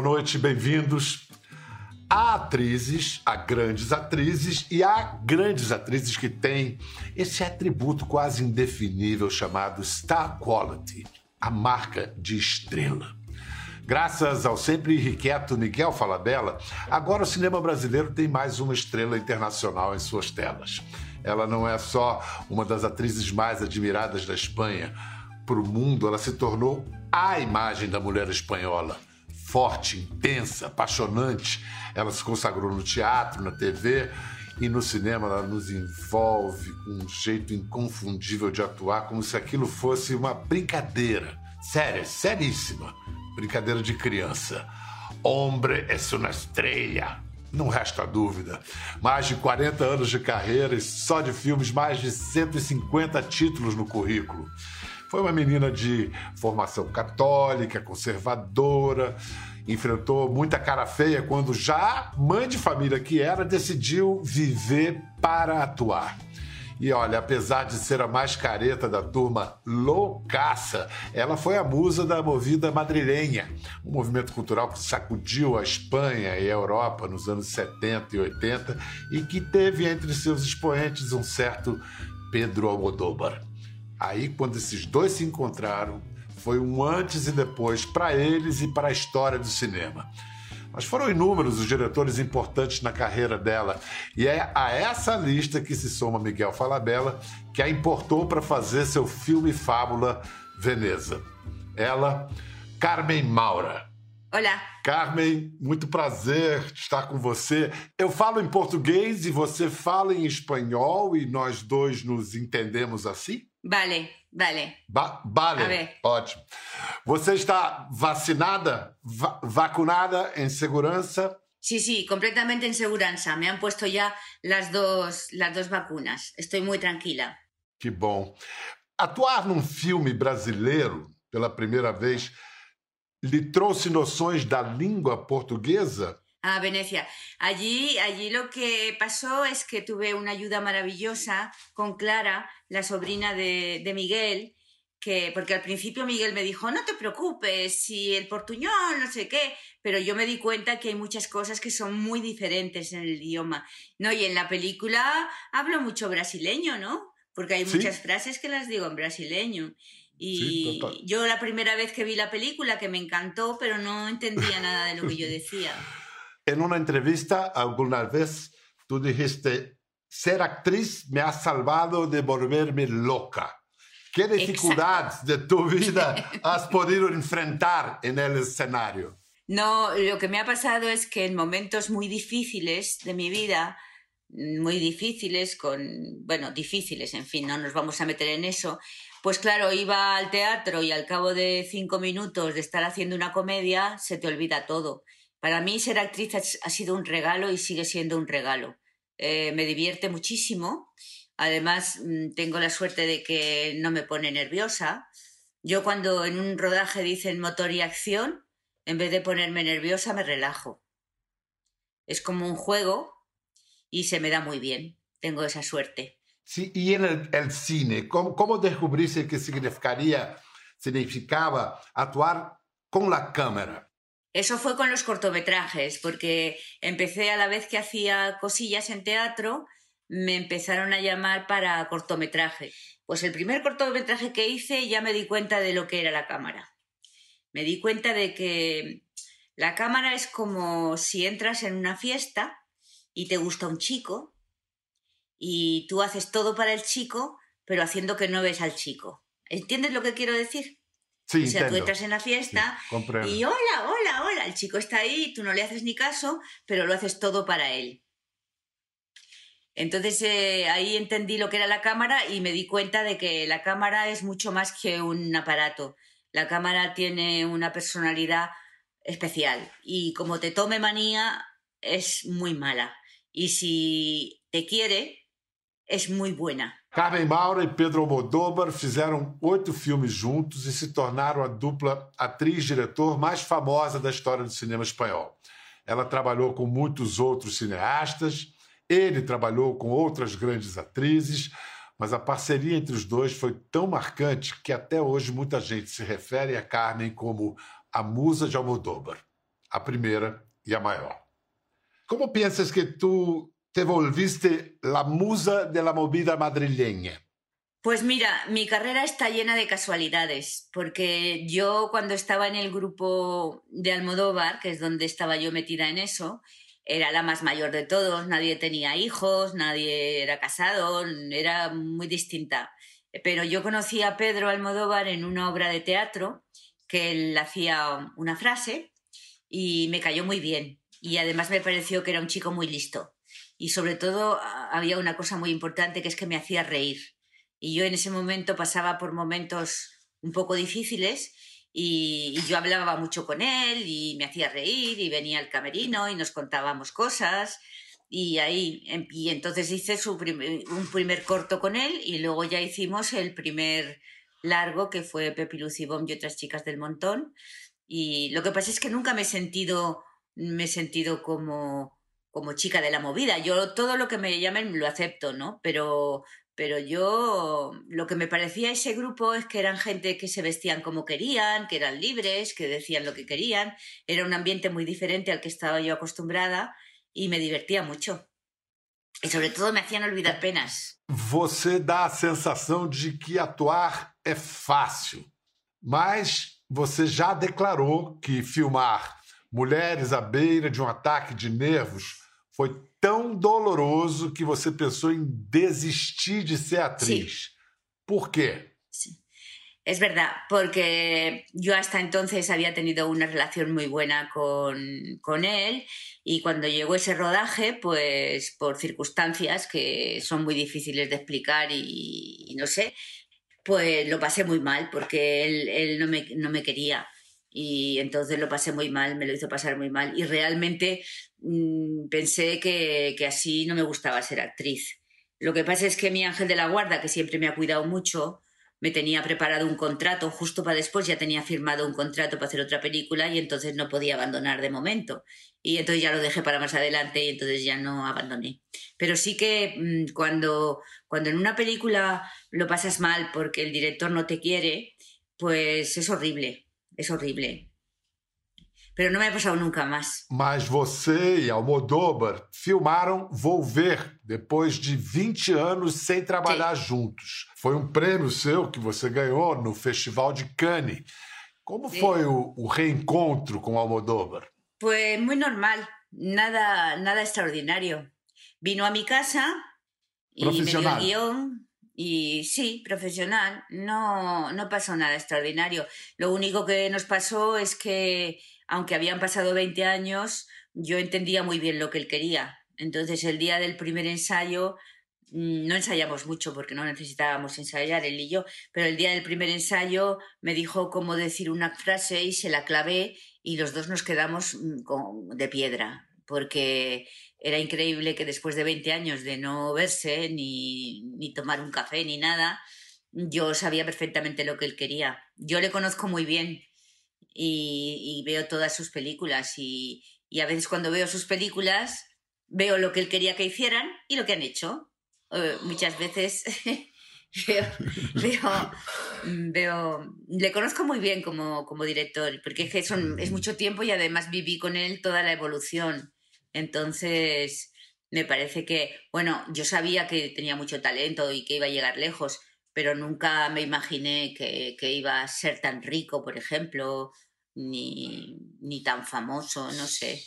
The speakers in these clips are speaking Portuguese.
boa noite, bem-vindos. Há atrizes, há grandes atrizes e há grandes atrizes que têm esse atributo quase indefinível chamado Star Quality, a marca de estrela. Graças ao sempre irrequieto Miguel Falabella, agora o cinema brasileiro tem mais uma estrela internacional em suas telas. Ela não é só uma das atrizes mais admiradas da Espanha. Para o mundo, ela se tornou a imagem da mulher espanhola forte, intensa, apaixonante. Ela se consagrou no teatro, na TV e no cinema. Ela nos envolve com um jeito inconfundível de atuar, como se aquilo fosse uma brincadeira. Séria, seríssima. Brincadeira de criança. Hombre é uma estrela. Não resta dúvida. Mais de 40 anos de carreira e só de filmes, mais de 150 títulos no currículo. Foi uma menina de formação católica, conservadora, enfrentou muita cara feia quando já mãe de família que era, decidiu viver para atuar. E olha, apesar de ser a mais careta da turma loucaça, ela foi a musa da movida madrilenha, um movimento cultural que sacudiu a Espanha e a Europa nos anos 70 e 80 e que teve entre seus expoentes um certo Pedro Almodóvar. Aí, quando esses dois se encontraram, foi um antes e depois para eles e para a história do cinema. Mas foram inúmeros os diretores importantes na carreira dela, e é a essa lista que se soma Miguel Falabella, que a importou para fazer seu filme fábula Veneza. Ela, Carmen Maura. Olá. Carmen, muito prazer estar com você. Eu falo em português e você fala em espanhol e nós dois nos entendemos assim? Vale, vale. Ba vale. Ótimo. Você está vacinada, va vacunada, em segurança? Sí, sí, completamente en segurança. Me han puesto ya las dos, las dos vacunas. Estoy muy tranquila. Que bom. Atuar num filme brasileiro pela primeira vez lhe trouxe noções da língua portuguesa? A Venecia. Allí, allí lo que pasó es que tuve una ayuda maravillosa con Clara, la sobrina de, de Miguel, que, porque al principio Miguel me dijo, no te preocupes, si el portuñol, no sé qué, pero yo me di cuenta que hay muchas cosas que son muy diferentes en el idioma, ¿no? Y en la película hablo mucho brasileño, ¿no? Porque hay muchas frases que las digo en brasileño. Y yo la primera vez que vi la película, que me encantó, pero no entendía nada de lo que yo decía. En una entrevista alguna vez tú dijiste, ser actriz me ha salvado de volverme loca. ¿Qué dificultades de tu vida has podido enfrentar en el escenario? No, lo que me ha pasado es que en momentos muy difíciles de mi vida, muy difíciles, con, bueno, difíciles, en fin, no nos vamos a meter en eso, pues claro, iba al teatro y al cabo de cinco minutos de estar haciendo una comedia, se te olvida todo. Para mí ser actriz ha sido un regalo y sigue siendo un regalo. Eh, me divierte muchísimo. Además, mm, tengo la suerte de que no me pone nerviosa. Yo cuando en un rodaje dicen motor y acción, en vez de ponerme nerviosa, me relajo. Es como un juego y se me da muy bien. Tengo esa suerte. Sí, y en el, cine, ¿cómo, ¿cómo descubriste que significaría, significaba actuar con la cámara? Eso fue con los cortometrajes, porque empecé a la vez que hacía cosillas en teatro, me empezaron a llamar para cortometraje. Pues el primer cortometraje que hice ya me di cuenta de lo que era la cámara. Me di cuenta de que la cámara es como si entras en una fiesta y te gusta un chico y tú haces todo para el chico, pero haciendo que no ves al chico. ¿Entiendes lo que quiero decir? Sí, o sea, tú entras en la fiesta y hola, hola, hola, el chico está ahí, tú no le haces ni caso, pero lo haces todo para él. Entonces eh, ahí entendí lo que era la cámara y me di cuenta de que la cámara es mucho más que un aparato. La cámara tiene una personalidad especial y como te tome manía es muy mala. Y si te quiere, es muy buena. Carmen Maura e Pedro Almodóvar fizeram oito filmes juntos e se tornaram a dupla atriz-diretor mais famosa da história do cinema espanhol. Ela trabalhou com muitos outros cineastas, ele trabalhou com outras grandes atrizes, mas a parceria entre os dois foi tão marcante que até hoje muita gente se refere a Carmen como a musa de Almodóvar. a primeira e a maior. Como pensas que tu te volviste la musa de la movida madrileña? Pues mira, mi carrera está llena de casualidades, porque yo cuando estaba en el grupo de Almodóvar, que es donde estaba yo metida en eso, era la más mayor de todos, nadie tenía hijos, nadie era casado, era muy distinta. Pero yo conocí a Pedro Almodóvar en una obra de teatro que él hacía una frase y me cayó muy bien. Y además me pareció que era un chico muy listo. Y sobre todo había una cosa muy importante que es que me hacía reír. Y yo en ese momento pasaba por momentos un poco difíciles y, yo hablaba mucho con él y me hacía reír y venía al camerino y nos contábamos cosas y ahí em, y entonces hice su un primer corto con él y luego ya hicimos el primer largo que fue Pepi Lucibom y otras chicas del montón. Y lo que pasa es que nunca me he sentido me he sentido como como chica de la movida. Yo todo lo que me llamen lo acepto, ¿no? Pero pero yo lo que me parecía ese grupo es que eran gente que se vestían como querían, que eran libres, que decían lo que querían. Era un ambiente muy diferente al que estaba yo acostumbrada y me divertía mucho. E, sobretudo, me hacían olvidar penas. Você dá a sensação de que atuar é fácil, mas você já declarou que filmar mulheres à beira de um ataque de nervos foi tão doloroso que você pensou en desistir de ser actriz. Sí. ¿Por qué? Sí. Es verdad, porque yo hasta entonces había tenido una relación muy buena con, con, él y cuando llegó ese rodaje, pues por circunstancias que son muy difíciles de explicar y, y no sé, pues lo pasé muy mal porque él, él no, me, no me quería y entonces lo pasé muy mal, me lo hizo pasar muy mal y realmente mmm, pensé que, que, así no me gustaba ser actriz. Lo que pasa es que mi ángel de la guarda, que siempre me ha cuidado mucho, me tenía preparado un contrato, justo para después ya tenía firmado un contrato para hacer otra película y entonces no podía abandonar de momento. Y entonces ya lo dejé para más adelante y entonces ya no abandoné. Pero sí que mmm, cuando, cuando en una película lo pasas mal porque el director no te quiere, pues es horrible es horrible. Pero não me ha passado nunca mais. Mas você e Almodóvar filmaram Volver depois de 20 anos sem trabalhar Sim. juntos. Foi um prêmio seu que você ganhou no Festival de Cannes. Como Sim. foi o, o, reencontro com Almodóvar? Foi muito normal, nada, nada extraordinário. Vino a mi casa e me dio el guión. Y sí, profesional, no, no pasó nada extraordinario. Lo único que nos pasó es que, aunque habían pasado 20 años, yo entendía muy bien lo que él quería. Entonces, el día del primer ensayo, mm, no ensayamos mucho porque no necesitábamos ensayar él y yo, pero el día del primer ensayo me dijo cómo decir una frase y se la clavé y los dos nos quedamos mm, de piedra, porque era increíble que después de 20 años de no verse, ni, ni tomar un café, ni nada, yo sabía perfectamente lo que él quería. Yo le conozco muy bien y, y veo todas sus películas y, y, a veces cuando veo sus películas veo lo que él quería que hicieran y lo que han hecho. Uh, muchas veces veo, veo, veo, le conozco muy bien como, como director porque es, que son, es mucho tiempo y además viví con él toda la evolución entonces, me parece que, bueno, yo sabía que tenía mucho talento y que iba a llegar lejos, pero nunca me imaginé que, que iba a ser tan rico, por ejemplo, ni, ni tan famoso, no sé.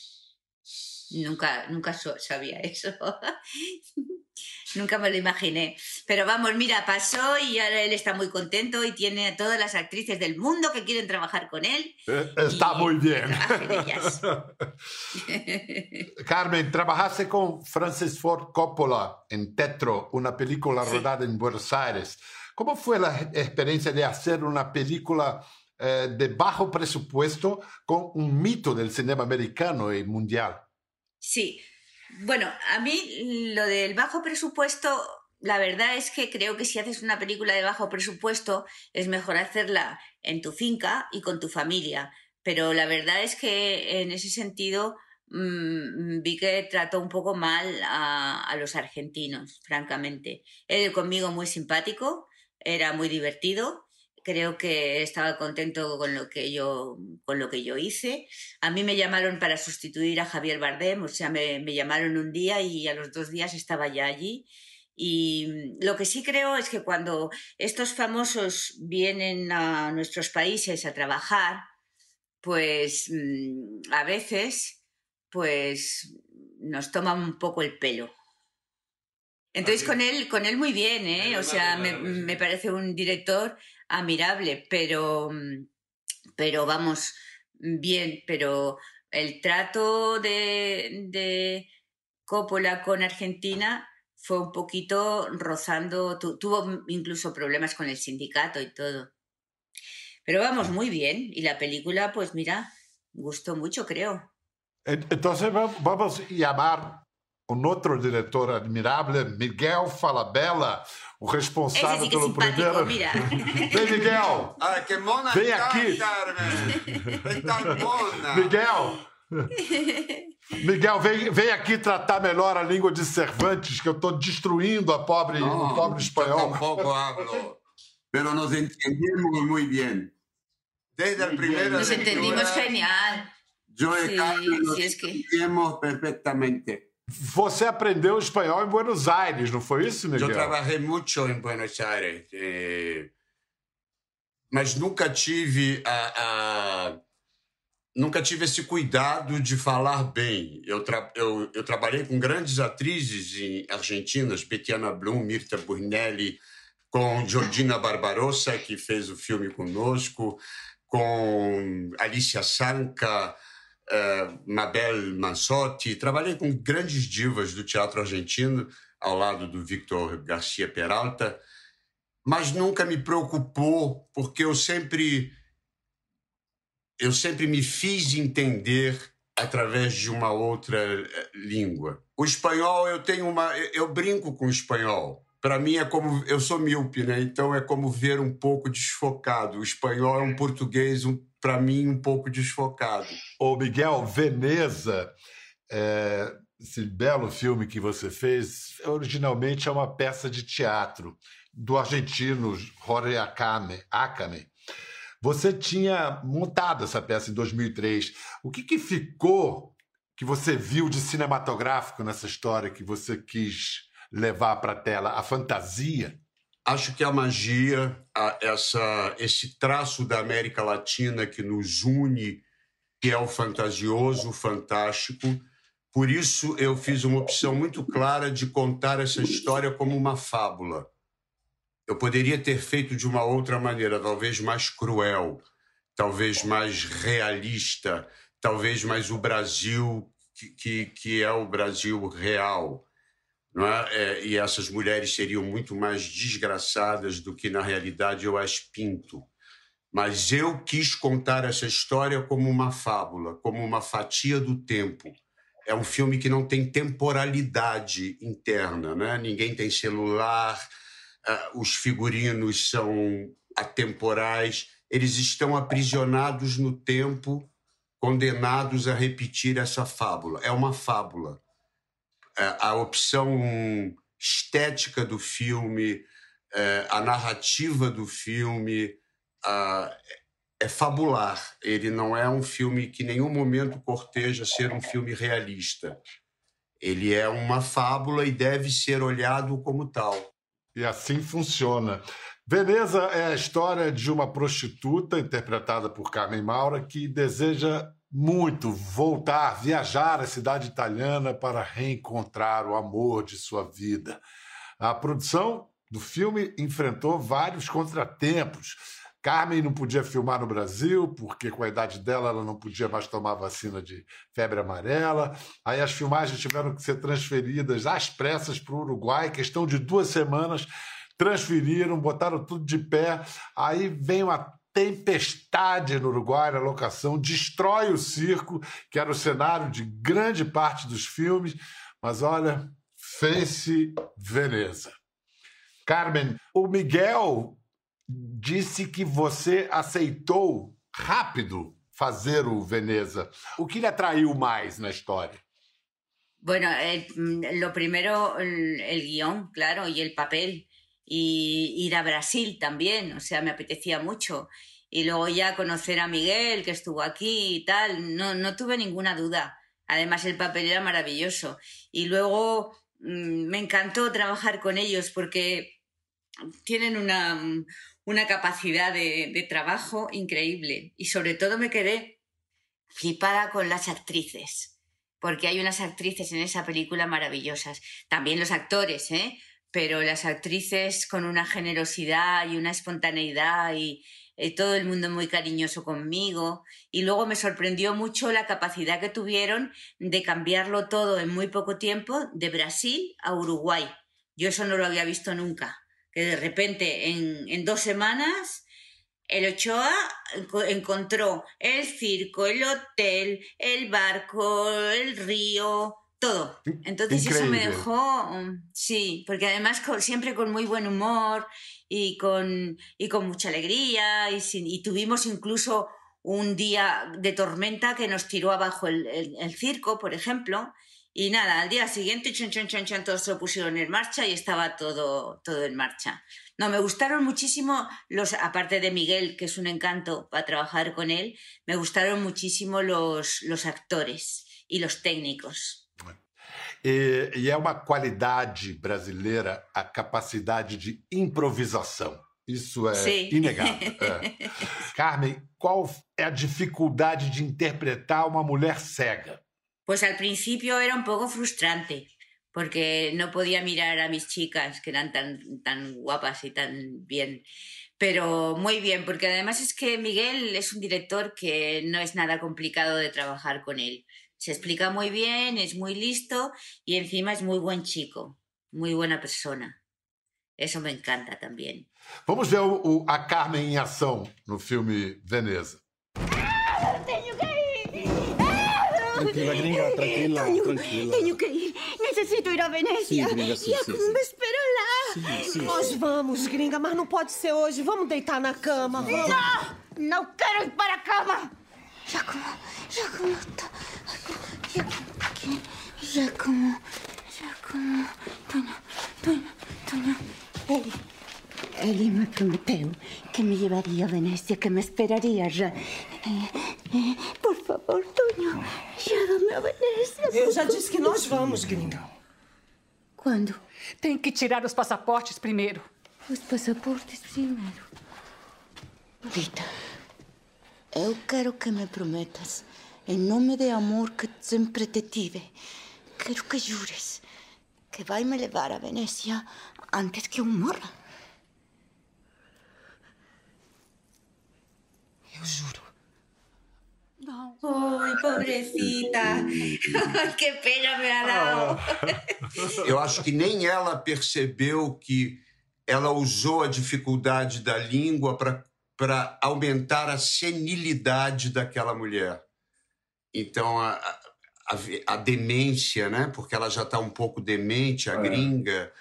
Nunca, nunca sabía eso. Nunca me lo imaginé. Pero vamos, mira, pasó y ahora él está muy contento y tiene a todas las actrices del mundo que quieren trabajar con él. Eh, está muy bien. Carmen, trabajaste con Francis Ford Coppola en Tetro, una película sí. rodada en Buenos Aires. ¿Cómo fue la experiencia de hacer una película eh, de bajo presupuesto con un mito del cinema americano y mundial? Sí, bueno, a mí lo del bajo presupuesto, la verdad es que creo que si haces una película de bajo presupuesto es mejor hacerla en tu finca y con tu familia. Pero la verdad es que en ese sentido mmm, vi que trató un poco mal a, a los argentinos, francamente. Él conmigo muy simpático, era muy divertido creo que estaba contento con lo que yo con lo que yo hice. A mí me llamaron para sustituir a Javier Bardem, o sea, me, me llamaron un día y a los dos días estaba ya allí. Y lo que sí creo es que cuando estos famosos vienen a nuestros países a trabajar, pues mm, a veces pues nos toman un poco el pelo. Entonces con él, con él muy bien, ¿eh? O sea, me, me parece un director admirable, pero, mm, pero vamos, bien, pero el trato de, de Coppola con Argentina fue un poquito rozando, tuvo incluso problemas con el sindicato y todo. Pero vamos, muy bien. Y la película, pues mira, gustó mucho, creo. Entonces vamos a llamar un otro director admirable, Miguel Falabella, o responsável Esse pelo primeiro. Mira. Vem, Miguel! Ah, que mona Vem aqui! Miguel! Miguel, vem, vem aqui tratar melhor a língua de Cervantes, que eu estou destruindo a pobre, no, o pobre espanhol. Tampoco hablo, pero nos entendemos muy bien. Desde el primer Nos entendimos genial. Yo y sí, Carlos nos sí, es que... entendemos perfectamente. Você aprendeu espanhol em Buenos Aires, não foi isso, Miguel? Eu trabalhei muito em Buenos Aires, eh, mas nunca tive a, a, nunca tive esse cuidado de falar bem. Eu, tra, eu, eu trabalhei com grandes atrizes em argentinas, Betiana Blum, Mirta Burnelli, com Georgina Barbarossa, que fez o filme conosco, com Alicia Sanca, uh, Mabel Mansotti, trabalhei com grandes divas do teatro argentino, ao lado do Victor Garcia Peralta, mas nunca me preocupou, porque eu sempre eu sempre me fiz entender através de uma outra eh, língua. O espanhol eu tenho uma eu brinco com o espanhol. Para mim é como eu sou míope, né? Então é como ver um pouco desfocado. O espanhol é um português um para mim, um pouco desfocado. Ô, Miguel, Veneza, é, esse belo filme que você fez, originalmente é uma peça de teatro do argentino Jorge Akame. Akame. Você tinha montado essa peça em 2003. O que, que ficou que você viu de cinematográfico nessa história que você quis levar para a tela? A fantasia? Acho que a magia, a, essa, esse traço da América Latina que nos une, que é o fantasioso, o fantástico. Por isso, eu fiz uma opção muito clara de contar essa história como uma fábula. Eu poderia ter feito de uma outra maneira, talvez mais cruel, talvez mais realista, talvez mais o Brasil que, que, que é o Brasil real é? é? e essas mulheres seriam muito mais desgraçadas do que na realidade eu as pinto. Mas eu quis contar essa história como uma fábula, como uma fatia do tempo. É um filme que não tem temporalidade interna, né? ninguém tem celular, uh, os figurinos são atemporais, eles estão aprisionados no tempo, condenados a repetir essa fábula. É uma fábula a opção estética do filme, é, a narrativa do filme é fabular. Ele não é um filme que em nenhum momento corteja ser um filme realista. Ele é uma fábula e deve ser olhado como tal. E assim funciona. Veneza é a história de uma prostituta interpretada por Carmen Maura que deseja muito voltar, viajar à cidade italiana para reencontrar o amor de sua vida. A produção do filme enfrentou vários contratempos. Carmen não podia filmar no Brasil, porque com a idade dela ela não podia mais tomar vacina de febre amarela. Aí as filmagens tiveram que ser transferidas às pressas para o Uruguai, questão de duas semanas. Transferiram, botaram tudo de pé. Aí vem uma tempestade no Uruguai na locação, destrói o circo, que era o cenário de grande parte dos filmes, mas olha, fez-se Veneza. Carmen, o Miguel disse que você aceitou rápido fazer o Veneza. O que lhe atraiu mais na história? Bueno, el, lo primero, el guión, claro, y el papel. Y ir a Brasil también, o sea, me apetecía mucho. Y luego ya conocer a Miguel, que estuvo aquí y tal, no, no tuve ninguna duda. Además, el papel era maravilloso. Y luego mm, me encantó trabajar con ellos porque tienen una, una capacidad de, de, trabajo increíble. Y sobre todo me quedé flipada con las actrices, porque hay unas actrices en esa película maravillosas. También los actores, ¿eh? Pero las actrices con una generosidad y una espontaneidad y eh, todo el mundo muy cariñoso conmigo. Y luego me sorprendió mucho la capacidad que tuvieron de cambiarlo todo en muy poco tiempo de Brasil a Uruguay. Yo eso no lo había visto nunca, que de repente en, en dos semanas el Ochoa encontró el circo, el hotel, el barco, el río, todo. Entonces eso me dejó, mm, sí, porque además siempre con muy buen humor y con, y con mucha alegría y, y, tuvimos incluso un día de tormenta que nos tiró abajo el, el, circo, por ejemplo. Y nada, al día siguiente, chon, chon, chon, chon, todos se pusieron en marcha y estaba todo, todo en marcha. No, me gustaron muchísimo los, aparte de Miguel, que es un encanto para trabajar con él, me gustaron muchísimo los, los actores y los técnicos. E, e, é uma qualidade brasileira a capacidade de improvisação. Isso é Sim. inegável. É. Carmen, qual é a dificuldade de interpretar uma mulher cega? Pues al principio era un poco frustrante, porque no podía mirar a mis chicas, que eran tan, tan guapas y tan bien. Pero muy bien, porque además es que Miguel es un director que no es nada complicado de trabajar con él. Se explica muy bien, es muy listo y encima es muy buen chico, muy buena persona. Eso me encanta também. Vamos ver o, o, a Carmen em ação no filme Veneza. Ah, tenho que ir! Ah, tranquila, gringa, tranquila, tenho, tranquila. Tenho que ir. Necessito ir a Venécia. Sim, gringa, sim, e a sim, me espera lá. Sim, sim, Nós sim. vamos, gringa, mas não pode ser hoje. Vamos deitar na cama. Vamos. Não! Não quero ir para a cama! Giacomo, Giacomo, tá. Giacomo, aqui. Giacomo, Giacomo. Tonho, Tonho, Tonho. Ele, ele me prometeu que me levaria a Venécia, que me esperaria já. Por favor, Tonho, leva-me a Venécia. Eu já disse que nós vamos, gringa. Quando? Tem que tirar os passaportes primeiro. Os passaportes primeiro. Rita, eu quero que me prometas, em nome de amor que sempre te tive, quero que jures que vai me levar a Venécia antes que eu morra. Eu juro. No. Ay, pobrecita. Qué pena me ha dado. Eu acho que nem ela percebeu que ela usou a dificuldade da língua para aumentar a senilidade daquela mulher. Então, a, a, a, demência, né? Porque ela já está um pouco demente, a É. gringa,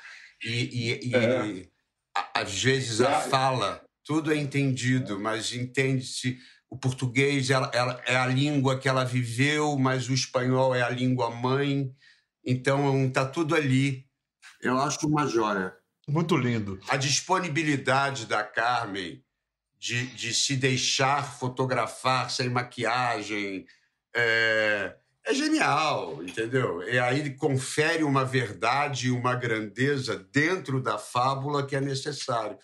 e, e- e É. a- às vezes a fala, tudo é entendido, mas entende-se. O português ela, ela- é a língua que ela viveu, mas o espanhol é a língua mãe. Então, tá tudo ali. Eu acho uma joia. Muito lindo. A disponibilidade da Carmen de, de se deixar fotografar sem maquiagem é, é genial, entendeu? E aí confere uma verdade e uma grandeza dentro da fábula que é necessário.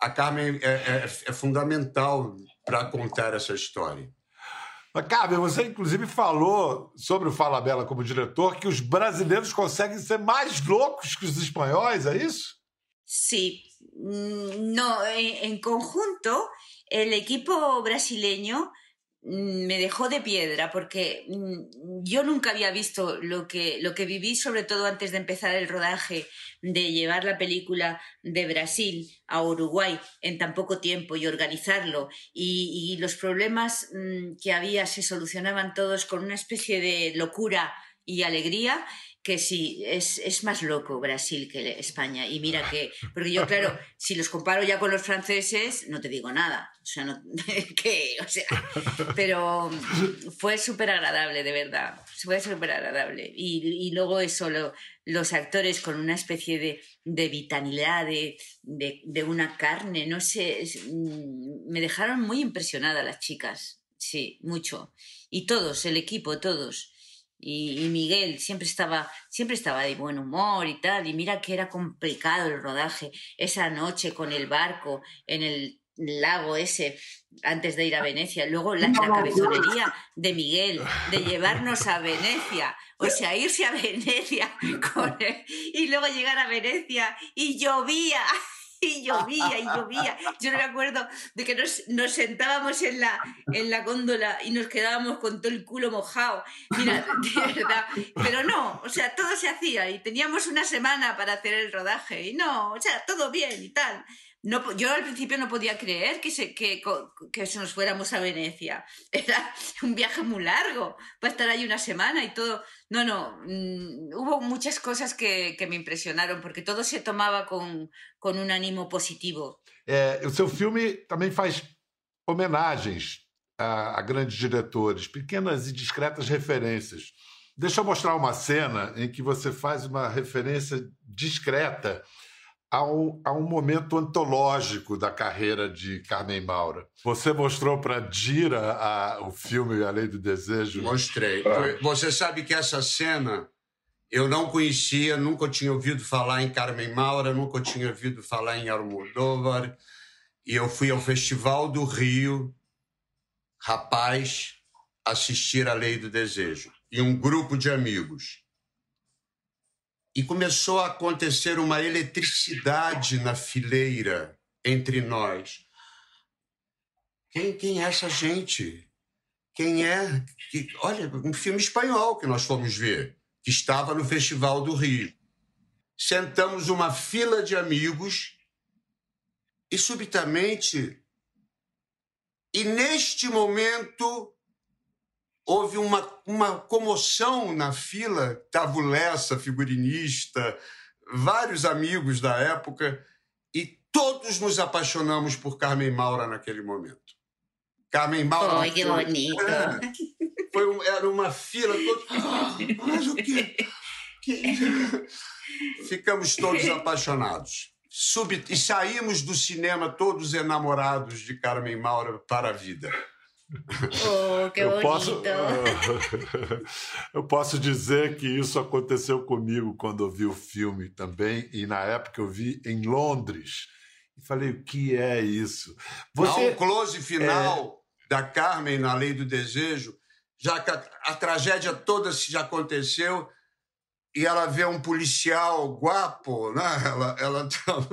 A Carmen é, é- é fundamental para contar essa história. Mas, Carmen, você inclusive falou sobre o Fala Bela como diretor que os brasileiros conseguem ser mais loucos que os espanhóis, é isso? Sí, mm, no, en, conjunto, el equipo brasileño mm, me dejó de piedra porque mm, yo nunca había visto lo que, lo que viví, sobre todo antes de empezar el rodaje, de llevar la película de Brasil a Uruguay en tan poco tiempo y organizarlo. Y, los problemas mm, que había se solucionaban todos con una especie de locura y alegría que sí, es, es, más loco Brasil que España. Y mira que, porque yo, claro, si los comparo ya con los franceses, no te digo nada. O sea, no, que, o sea, pero fue súper agradable, de verdad. Fue súper agradable. Y, y, luego eso, lo, los actores con una especie de, de vitalidad, de, de, una carne, no sé, mm, me dejaron muy impresionada las chicas. Sí, mucho. Y todos, el equipo, todos. Y, Miguel siempre estaba, siempre estaba de buen humor y tal. Y mira que era complicado el rodaje. Esa noche con el barco en el lago ese antes de ir a Venecia. Luego la, la cabezonería de Miguel de llevarnos a Venecia. O sea, irse a Venecia con él, y luego llegar a Venecia y llovía y llovía y llovía. Yo no me acuerdo de que nos, nos, sentábamos en la, en la góndola y nos quedábamos con todo el culo mojado. Mira, de verdad. Pero no, o sea, todo se hacía y teníamos una semana para hacer el rodaje y no, o sea, todo bien y tal. No, yo al principio no podía creer que, se, que, que nos fuéramos a Venecia. Era un viaje muy largo para estar ahí una semana y todo. No, no, mmm, hubo muchas cosas que, que, me impressionaron, porque todo se tomaba con, con un ánimo positivo. É, o seu filme também faz homenagens a, a grandes diretores, pequenas e discretas referências. Deixa eu mostrar uma cena em que você faz uma referência discreta a um, a um, momento antológico da carreira de Carmen Maura. Você mostrou para Dira a, o filme A Lei do Desejo? Mostrei. Ah. Você sabe que essa cena eu não conhecia, nunca tinha ouvido falar em Carmen Maura, nunca tinha ouvido falar em Almodóvar. E eu fui ao Festival do Rio, rapaz, assistir A Lei do Desejo. E um grupo de amigos e começou a acontecer uma eletricidade na fileira entre nós. Quem, quem é essa gente? Quem é? Que, olha, um filme espanhol que nós fomos ver, que estava no Festival do Rio. Sentamos uma fila de amigos e, subitamente, e neste momento, houve uma, uma comoção na fila. Estava o Lessa, figurinista, vários amigos da época, e todos nos apaixonamos por Carmen Maura naquele momento. Carmen Maura. Oi, que bonito. É, foi, era uma fila, todos. Mas o quê? Que... Ficamos todos apaixonados. Sub... E saímos do cinema todos enamorados de Carmen Maura para a vida. Oh, que eu posso, eu posso dizer que isso aconteceu comigo quando eu vi o filme também, e na época eu vi em Londres. E falei, o que é isso? Você... Há um close final é... da Carmen na Lei do Desejo, já que a, a tragédia toda já aconteceu, e ela vê um policial guapo, né? Ela, ela tá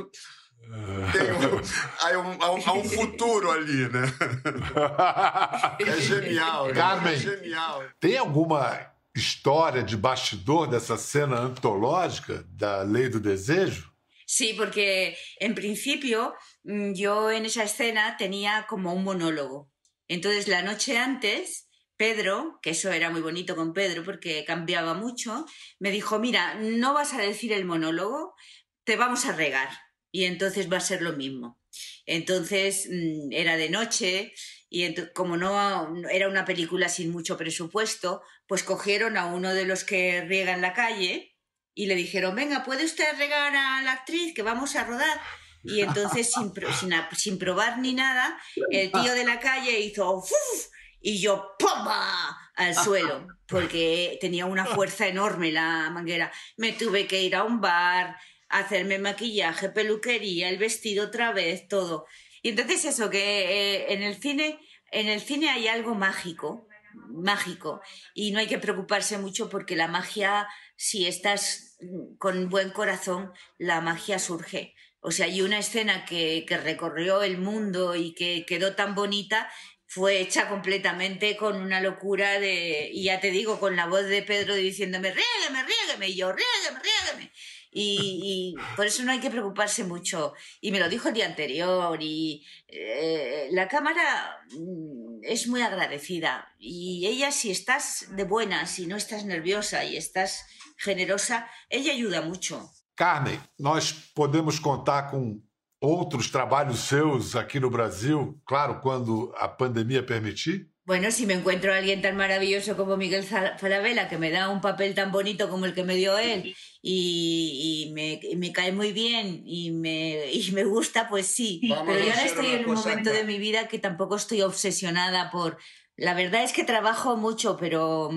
tem um, há, um, há, um, futuro ali, né? É genial. Né? Carmen, é genial. tem alguma história de bastidor dessa cena antológica da Lei do Desejo? Sí, porque en principio mm, yo en esa escena tenía como un monólogo. Entonces la noche antes, Pedro, que eso era muy bonito con Pedro porque cambiaba mucho, me dijo, mira, no vas a decir el monólogo, te vamos a regar y entonces va a ser lo mismo. Entonces mm, era de noche y como no era una película sin mucho presupuesto, pues cogieron a uno de los que riegan la calle y le dijeron, venga, ¿puede usted regar a la actriz que vamos a rodar? Y entonces, sin, sin, sin probar ni nada, el tío de la calle hizo ¡Uf! y yo ¡pumba! al suelo, porque tenía una fuerza enorme la manguera. Me tuve que ir a un bar, hacerme maquillaje, peluquería, el vestido otra vez, todo. Y entonces eso, que eh, en el cine, en el cine hay algo mágico, mágico, y no hay que preocuparse mucho porque la magia, si estás con buen corazón, la magia surge. O sea, hay una escena que, que recorrió el mundo y que quedó tan bonita fue hecha completamente con una locura de, y ya te digo, con la voz de Pedro diciéndome, riégueme, riégueme, y yo, riégueme, riégueme. Y, por eso no hay que preocuparse mucho. Y me lo dijo el día anterior y eh, la cámara mm, es muy agradecida y ella si estás de buena, si no estás nerviosa y estás generosa, ella ayuda mucho. Carmen, nós podemos contar com outros trabalhos seus aqui no Brasil, claro, quando a pandemia permitir? Bueno, si me encuentro a alguien tan maravilloso como Miguel Falabella, que me da un papel tan bonito como el que me dio él, y, y, me, y me, cae muy bien y me, y me gusta, pues sí. Vamos Pero yo ahora estoy en un momento de mi vida que tampoco estoy obsesionada por... La verdad es que trabajo mucho, pero,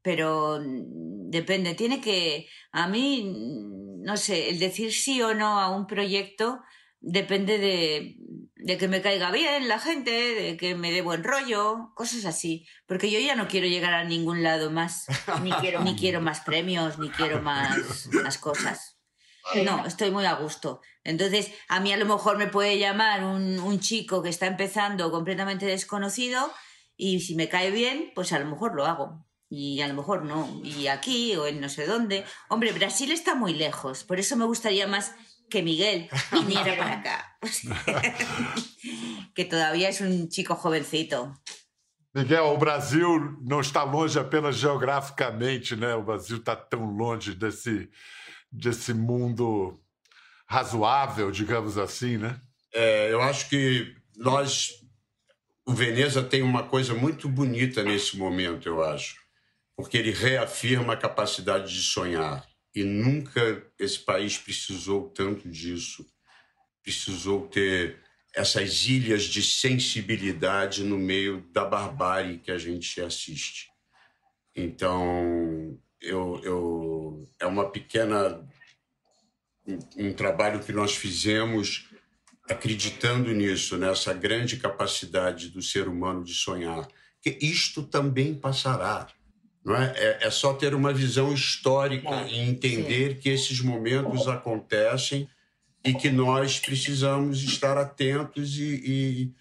pero depende. Tiene que... A mí, no sé, el decir sí o no a un proyecto depende de, de, que me caiga bien la gente, de que me dé buen rollo, cosas así. Porque yo ya no quiero llegar a ningún lado más. Ni quiero, ni quiero más premios, ni quiero más, más cosas. No, estoy muy a gusto. Entonces, a mí a lo mejor me puede llamar un, un chico que está empezando completamente desconocido y si me cae bien, pues a lo mejor lo hago y a lo mejor no. Y aquí o en no sé dónde. Hombre, Brasil está muy lejos, por eso me gustaría más que Miguel viniera para acá. que todavía es un chico jovencito. Miguel, o Brasil não está longe apenas geograficamente, né? O Brasil está tão longe desse, desse mundo razoável, digamos assim, né? É, eu acho que nós, o Veneza tem uma coisa muito bonita nesse momento, eu acho, porque ele reafirma a capacidade de sonhar. E nunca esse país precisou tanto disso. Precisou ter essas ilhas de sensibilidade no meio da barbárie que a gente assiste. Então, eu, eu é uma pequena um, um trabalho que nós fizemos acreditando nisso, nessa grande capacidade do ser humano de sonhar, que isto também passará. É? É, é só ter uma visão histórica e entender que esses momentos acontecem e que nós precisamos estar atentos e,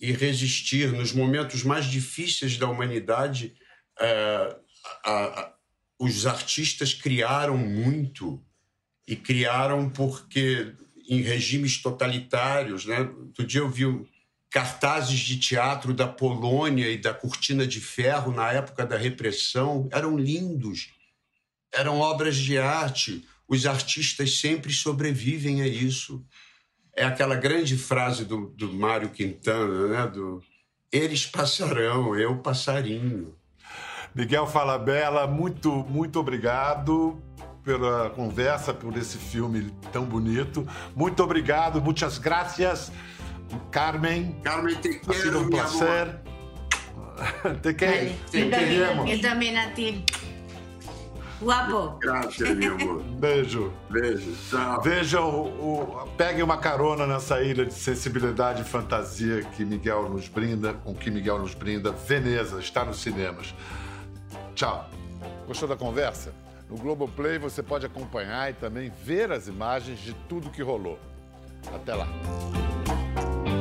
e, e resistir. Nos momentos mais difíceis da humanidade, é, a, a, os artistas criaram muito e criaram porque em regimes totalitários, né? Outro dia eu vi cartazes de teatro da Polônia e da Cortina de Ferro na época da repressão eram lindos, eram obras de arte. Os artistas sempre sobrevivem a isso. É aquela grande frase do, do Mário Quintana, né? Do eles passarão, eu passarinho. Miguel Falabella, muito, muito obrigado pela conversa, por esse filme tão bonito. Muito obrigado, muitas gracias. Carmen. Carmen, te ha sido un placer. Te, que, vale. te yo queremos. También, yo también a ti. Guapo. Graças, meu amor. Beijo. Beijo. Tchau. Vejam, o, o, peguem uma carona nessa ilha de sensibilidade e fantasia que Miguel nos brinda, com que Miguel nos brinda. Veneza está nos cinemas. Tchau. Gostou da conversa? No Globoplay você pode acompanhar e também ver as imagens de tudo que rolou. Até lá. Bye.